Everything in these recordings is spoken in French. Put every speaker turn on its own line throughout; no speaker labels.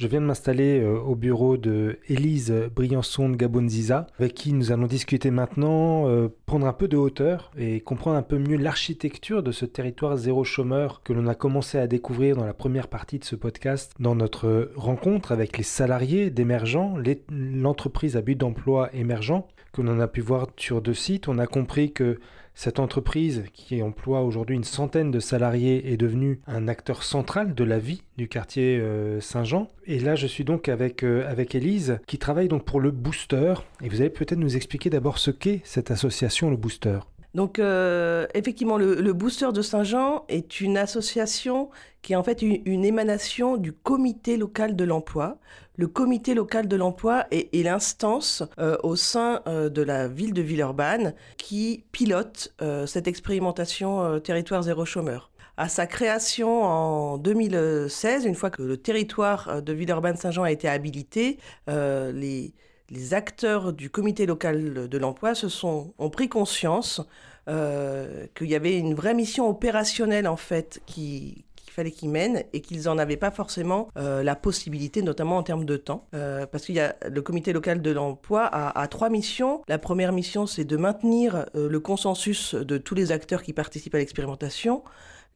Je viens de m'installer euh, au bureau de Élise Briançon de Gabonziza, avec qui nous allons discuter maintenant, euh, prendre un peu de hauteur et comprendre un peu mieux l'architecture de ce territoire zéro chômeur que l'on a commencé à découvrir dans la première partie de ce podcast, dans notre rencontre avec les salariés d'émergents, l'entreprise à but d'emploi émergent, que l'on a pu voir sur deux sites. On a compris que cette entreprise, qui emploie aujourd'hui une centaine de salariés, est devenue un acteur central de la vie du quartier euh, Saint-Jean. Et là, je suis donc avec, euh, avec Élise, qui travaille donc pour le Booster. Et vous allez peut-être nous expliquer d'abord ce qu'est cette association, le Booster.
Donc euh, effectivement, le, Booster de Saint-Jean est une association qui est en fait une, émanation du comité local de l'emploi. Le comité local de l'emploi est, l'instance euh, au sein euh, de la ville de Villeurbanne qui pilote cette expérimentation territoire zéro chômeur. À sa création en 2016, une fois que le territoire de Villeurbanne-Saint-Jean a été habilité, les les acteurs du comité local de l'emploi se sont ont pris conscience euh, qu'il y avait une vraie mission opérationnelle en fait qui qu'il fallait qu'ils mènent et qu'ils n'en avaient pas forcément euh, la possibilité, notamment en termes de temps. Euh, parce qu'il y a le comité local de l'emploi a, a, trois missions. La première mission, c'est de maintenir le consensus de tous les acteurs qui participent à l'expérimentation.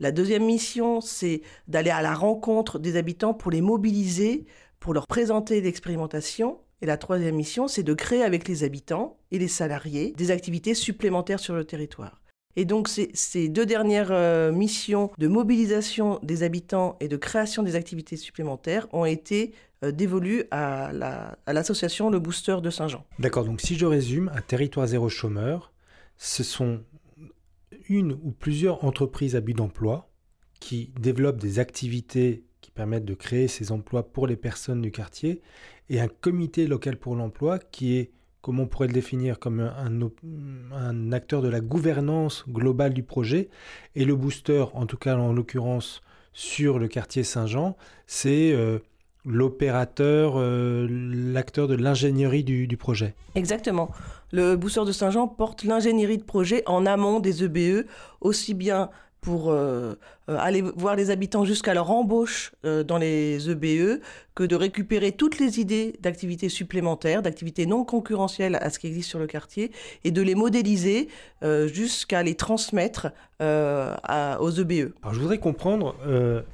La deuxième mission, c'est d'aller à la rencontre des habitants pour les mobiliser, pour leur présenter l'expérimentation. Et la troisième mission, c'est de créer avec les habitants et les salariés des activités supplémentaires sur le territoire. Et donc ces, deux dernières euh, missions de mobilisation des habitants et de création des activités supplémentaires ont été euh, dévolues à l'association Le Booster de Saint-Jean.
D'accord, donc si je résume, un territoire zéro chômeur, ce sont une ou plusieurs entreprises à but d'emploi qui développent des activités qui permettent de créer ces emplois pour les personnes du quartier, et un comité local pour l'emploi qui est, comment on pourrait le définir, comme un, acteur de la gouvernance globale du projet, et le booster, en tout cas en l'occurrence sur le quartier Saint-Jean, c'est... Euh, l'opérateur, euh, l'acteur de l'ingénierie du, du, projet.
Exactement. Le booster de Saint-Jean porte l'ingénierie de projet en amont des EBE, aussi bien pour euh, euh, aller voir les habitants jusqu'à leur embauche euh, dans les EBE que de récupérer toutes les idées d'activités supplémentaires, d'activités non concurrentielles à ce qui existe sur le quartier et de les modéliser jusqu'à les transmettre aux EBE.
Alors je voudrais comprendre,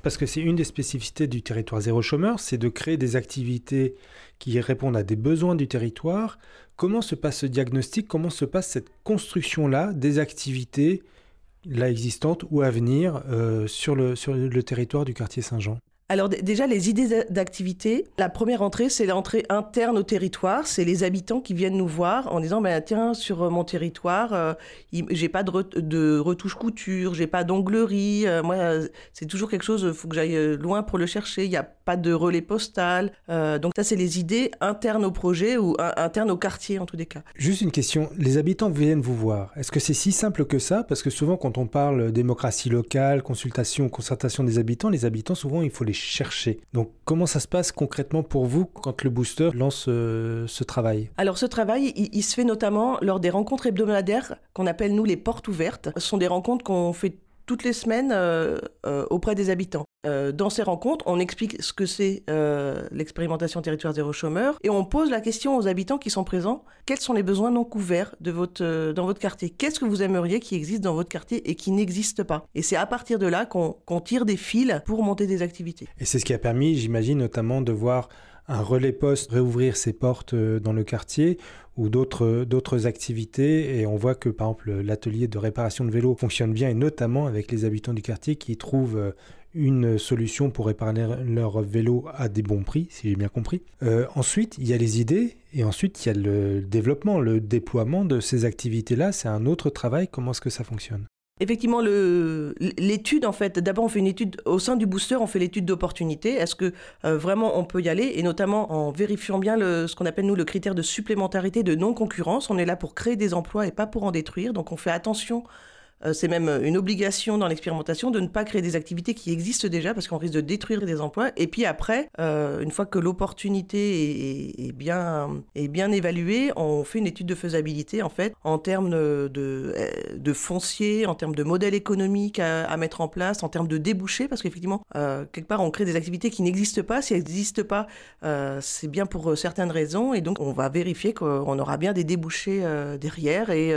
parce que c'est une des spécificités du territoire zéro chômeur, c'est de créer des activités qui répondent à des besoins du territoire. Comment se passe ce diagnostic? Comment se passe cette construction-là des activités là existante ou à venir euh, sur, le, sur le territoire du quartier Saint-Jean
alors déjà, les idées d'activité, la première entrée, c'est l'entrée interne au territoire. C'est les habitants qui viennent nous voir en disant, bah, tiens, sur euh, mon territoire, euh, j'ai pas de, retouche couture, j'ai pas d'onglerie. Euh, moi, c'est toujours quelque chose, il faut que j'aille loin pour le chercher. Il n'y a pas de relais postal. donc ça, c'est les idées internes au projet ou internes au quartier, en tous les cas.
Juste une question, les habitants viennent vous voir. Est-ce que c'est si simple que ça? Parce que souvent, quand on parle démocratie locale, consultation, concertation des habitants, les habitants, souvent, il faut les chercher. Donc comment ça se passe concrètement pour vous quand le booster lance euh, ce travail?
Alors ce travail, il, se fait notamment lors des rencontres hebdomadaires qu'on appelle nous les portes ouvertes. Ce sont des rencontres qu'on fait toutes les semaines euh, euh, auprès des habitants. Euh, dans ces rencontres, on explique ce que c'est l'expérimentation territoire zéro chômeur et on pose la question aux habitants qui sont présents quels sont les besoins non couverts dans votre quartier? Qu'est-ce que vous aimeriez qui existe dans votre quartier et qui n'existe pas? Et c'est à partir de là qu'on tire des fils pour monter des activités.
Et c'est ce qui a permis, j'imagine, notamment de voir un relais poste réouvrir ses portes dans le quartier ou d'autres d'autres activités et on voit que par exemple l'atelier de réparation de vélos fonctionne bien et notamment avec les habitants du quartier qui trouvent euh, une solution pour réparer leur vélo à des bons prix, si j'ai bien compris. Euh, ensuite, il y a les idées et ensuite il y a le développement, le déploiement de ces activités-là. C'est un autre travail. Comment est-ce que ça fonctionne?
Effectivement, l'étude, en fait, d'abord on fait une étude au sein du booster, on fait l'étude d'opportunité. Est-ce que euh, vraiment on peut y aller? Et notamment en vérifiant bien le, ce qu'on appelle nous le critère de supplémentarité, de non-concurrence. On est là pour créer des emplois et pas pour en détruire. Donc on fait attention c'est même une obligation dans l'expérimentation de ne pas créer des activités qui existent déjà parce qu'on risque de détruire des emplois. Et puis après, euh, une fois que l'opportunité est, bien, évaluée, on fait une étude de faisabilité en fait en termes de, foncier, en termes de modèle économique à, mettre en place, en termes de débouchés parce qu'effectivement, euh, quelque part, on crée des activités qui n'existent pas. Si elles n'existent pas, c'est bien pour certaines raisons et donc on va vérifier qu'on aura bien des débouchés derrière et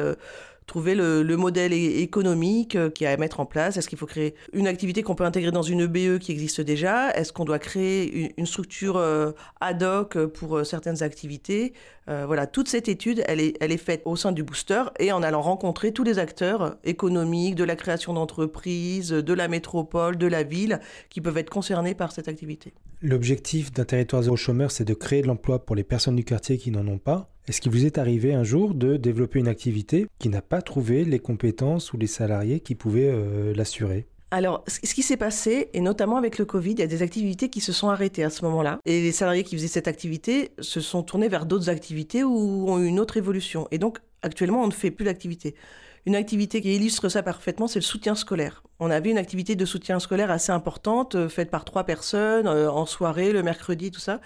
trouver le, modèle économique euh, qui a à mettre en place. Est-ce qu'il faut créer une activité qu'on peut intégrer dans une EBE qui existe déjà? Est-ce qu'on doit créer une, structure euh, ad hoc pour euh, certaines activités? Voilà, toute cette étude, elle est, elle est faite au sein du booster et en allant rencontrer tous les acteurs économiques, de la création d'entreprises, de la métropole, de la ville, qui peuvent être concernés par cette activité.
L'objectif d'un territoire zéro chômeur, c'est de créer de l'emploi pour les personnes du quartier qui n'en ont pas. Est-ce qu'il vous est arrivé un jour de développer une activité qui n'a pas trouvé les compétences ou les salariés qui pouvaient euh, l'assurer?
Alors, ce qui s'est passé, et notamment avec le Covid, il y a des activités qui se sont arrêtées à ce moment-là. Et les salariés qui faisaient cette activité se sont tournés vers d'autres activités ou ont eu une autre évolution. Et donc, actuellement, on ne fait plus d'activité. Une activité qui illustre ça parfaitement, c'est le soutien scolaire. On avait une activité de soutien scolaire assez importante, euh, faite par trois personnes, euh, en soirée, le mercredi, tout ça.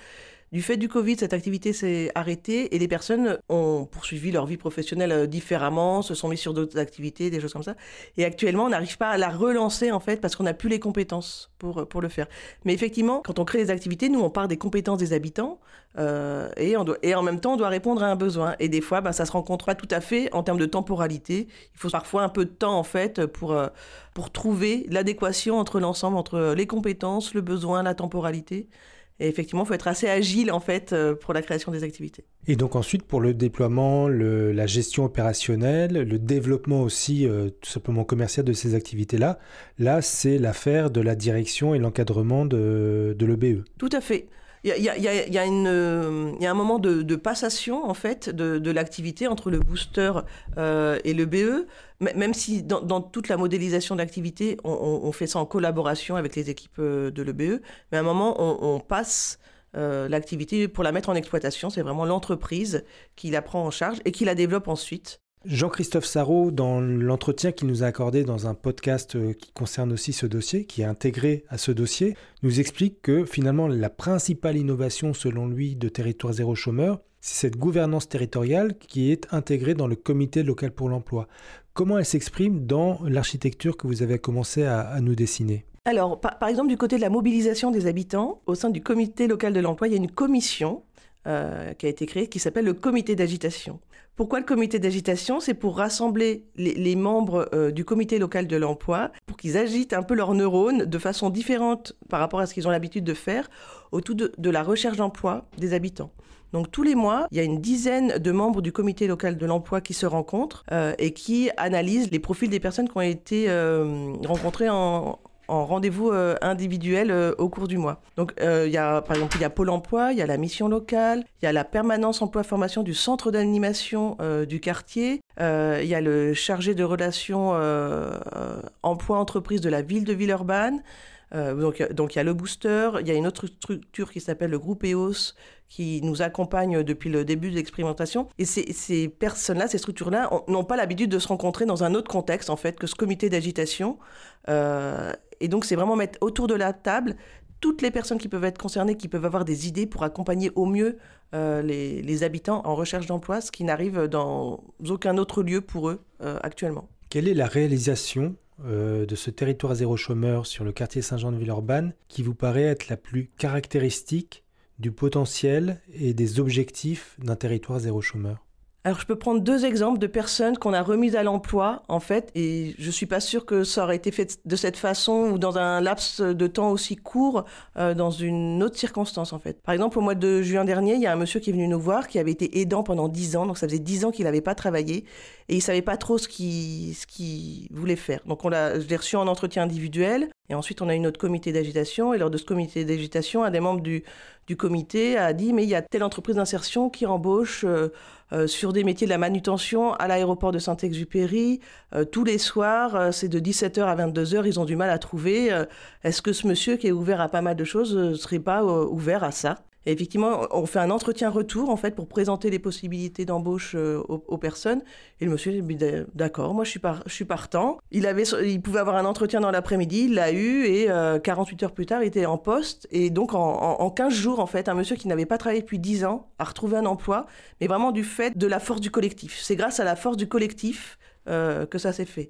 Du fait du Covid, cette activité s'est arrêtée et les personnes ont poursuivi leur vie professionnelle euh, différemment, se sont mis sur d'autres activités, des choses comme ça. Et actuellement, on n'arrive pas à la relancer en fait parce qu'on n'a plus les compétences pour, pour le faire. Mais effectivement, quand on crée des activités, nous, on part des compétences des habitants euh, et, en même temps, on doit répondre à un besoin. Et des fois, ben, ça se rencontre pas tout à fait en termes de temporalité. Il faut parfois un peu de temps en fait pour, euh, pour trouver l'adéquation entre l'ensemble, entre les compétences, le besoin, la temporalité. Et effectivement, il faut être assez agile en fait euh, pour la création des activités.
Et donc ensuite pour le déploiement, la gestion opérationnelle, le développement aussi euh, tout simplement commercial de ces activités-là, là, c'est l'affaire de la direction et l'encadrement de, de l'EBE.
Tout à fait. Il y, y, a, un moment de, passation en fait de, l'activité entre le booster euh, et le BE, même si dans, toute la modélisation de l'activité, on, fait ça en collaboration avec les équipes euh, de l'EBE, mais à un moment on, passe euh, l'activité pour la mettre en exploitation. C'est vraiment l'entreprise qui la prend en charge et qui la développe ensuite.
Jean-Christophe Sarrault, dans l'entretien qu'il nous a accordé dans un podcast euh, qui concerne aussi ce dossier, qui est intégré à ce dossier, nous explique que finalement la principale innovation selon lui de Territoire Zéro Chômeur, c'est cette gouvernance territoriale qui est intégrée dans le comité local pour l'emploi. Comment elle s'exprime dans l'architecture que vous avez commencé à, nous dessiner?
Alors, par, exemple, du côté de la mobilisation des habitants, au sein du comité local de l'emploi, il y a une commission euh, qui a été créée qui s'appelle le comité d'agitation. Pourquoi le comité d'agitation? C'est pour rassembler les, membres euh, du comité local de l'emploi, pour qu'ils agitent un peu leurs neurones de façon différente par rapport à ce qu'ils ont l'habitude de faire autour de, la recherche d'emploi des habitants. Donc tous les mois, il y a une dizaine de membres du comité local de l'emploi qui se rencontrent euh, et qui analysent les profils des personnes qui ont été rencontrées en, en rendez-vous euh, individuel euh, au cours du mois. Donc, euh, il y a, par exemple, il y a Pôle emploi, il y a la mission locale, il y a la permanence emploi-formation du centre d'animation du quartier, il y a le chargé de relations emploi-entreprise de la ville de Villeurbanne. donc, donc il y a le booster, il y a une autre structure qui s'appelle le groupe EOS qui nous accompagne depuis le début de l'expérimentation. Et ces, ces personnes-là, ces structures-là, n'ont pas l'habitude de se rencontrer dans un autre contexte en fait que ce comité d'agitation. Et donc, c'est vraiment mettre autour de la table toutes les personnes qui peuvent être concernées, qui peuvent avoir des idées pour accompagner au mieux euh, les, habitants en recherche d'emploi, ce qui n'arrive dans aucun autre lieu pour eux euh, actuellement.
Quelle est la réalisation euh, de ce territoire zéro chômeur sur le quartier Saint-Jean-de-Villeurbanne qui vous paraît être la plus caractéristique du potentiel et des objectifs d'un territoire zéro chômeur?
Alors, je peux prendre deux exemples de personnes qu'on a remises à l'emploi, en fait, et je suis pas sûre que ça aurait été fait de cette façon ou dans un laps de temps aussi court, euh, dans une autre circonstance, en fait. Par exemple, au mois de juin dernier, il y a un monsieur qui est venu nous voir, qui avait été aidant pendant dix ans, donc ça faisait dix ans qu'il n'avait pas travaillé, et il savait pas trop ce qu'il ce voulait faire. Donc, on l'a, je l'ai reçu en entretien individuel, et ensuite, on a eu notre comité d'agitation. Et lors de ce comité d'agitation, un des membres du, comité a dit Mais il y a telle entreprise d'insertion qui embauche euh, sur des métiers de la manutention à l'aéroport de Saint-Exupéry. tous les soirs, c'est de 17h à 22h, ils ont du mal à trouver. Est-ce que ce monsieur qui est ouvert à pas mal de choses ne serait pas ouvert à ça? Effectivement, on fait un entretien retour en fait pour présenter les possibilités d'embauche euh, aux, personnes. Et le monsieur dit d'accord, moi je suis, partant. Il pouvait avoir un entretien dans l'après-midi, il l'a eu et 48 euh, heures plus tard, il était en poste. Et donc en, 15 jours, en fait, un monsieur qui n'avait pas travaillé depuis 10 ans a retrouvé un emploi, mais vraiment du fait de la force du collectif. C'est grâce à la force du collectif euh, que ça s'est fait.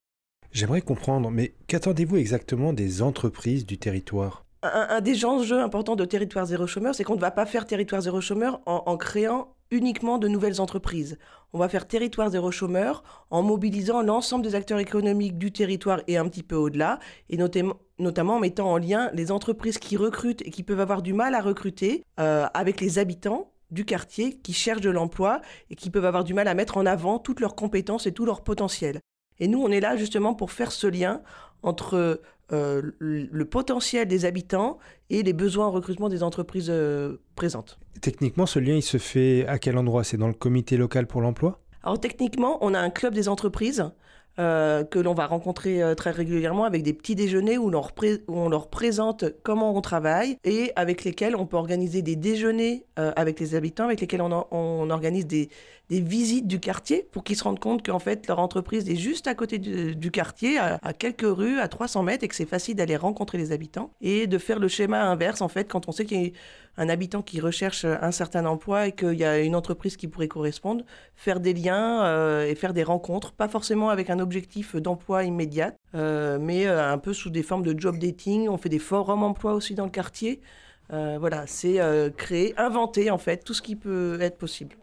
J'aimerais comprendre, mais qu'attendez-vous exactement des entreprises du territoire?
Un, des enjeux importants de Territoire Zéro Chômeur, c'est qu'on ne va pas faire Territoire Zéro Chômeur en, créant uniquement de nouvelles entreprises. On va faire Territoire Zéro Chômeur en mobilisant l'ensemble des acteurs économiques du territoire et un petit peu au-delà, et notamment, en mettant en lien les entreprises qui recrutent et qui peuvent avoir du mal à recruter euh, avec les habitants du quartier qui cherchent de l'emploi et qui peuvent avoir du mal à mettre en avant toutes leurs compétences et tout leur potentiel. Et nous, on est là justement pour faire ce lien entre euh, le potentiel des habitants et les besoins en recrutement des entreprises euh, présentes.
Techniquement, ce lien, il se fait à quel endroit? C'est dans le comité local pour l'emploi?
Alors techniquement, on a un club des entreprises euh, que l'on va rencontrer euh, très régulièrement avec des petits déjeuners où, on leur présente comment on travaille et avec lesquels on peut organiser des déjeuners euh, avec les habitants, avec lesquels on, organise des, visites du quartier pour qu'ils se rendent compte qu'en fait leur entreprise est juste à côté du, quartier, à, à, quelques rues, à 300 mètres et que c'est facile d'aller rencontrer les habitants et de faire le schéma inverse en fait quand on sait qu'il y a un habitant qui recherche un certain emploi et qu'il y a une entreprise qui pourrait correspondre, faire des liens euh, et faire des rencontres, pas forcément avec un objectif d'emploi immédiat, euh, mais euh, un peu sous des formes de job dating. On fait des forums emploi aussi dans le quartier. voilà, c'est créer, inventer en fait tout ce qui peut être possible.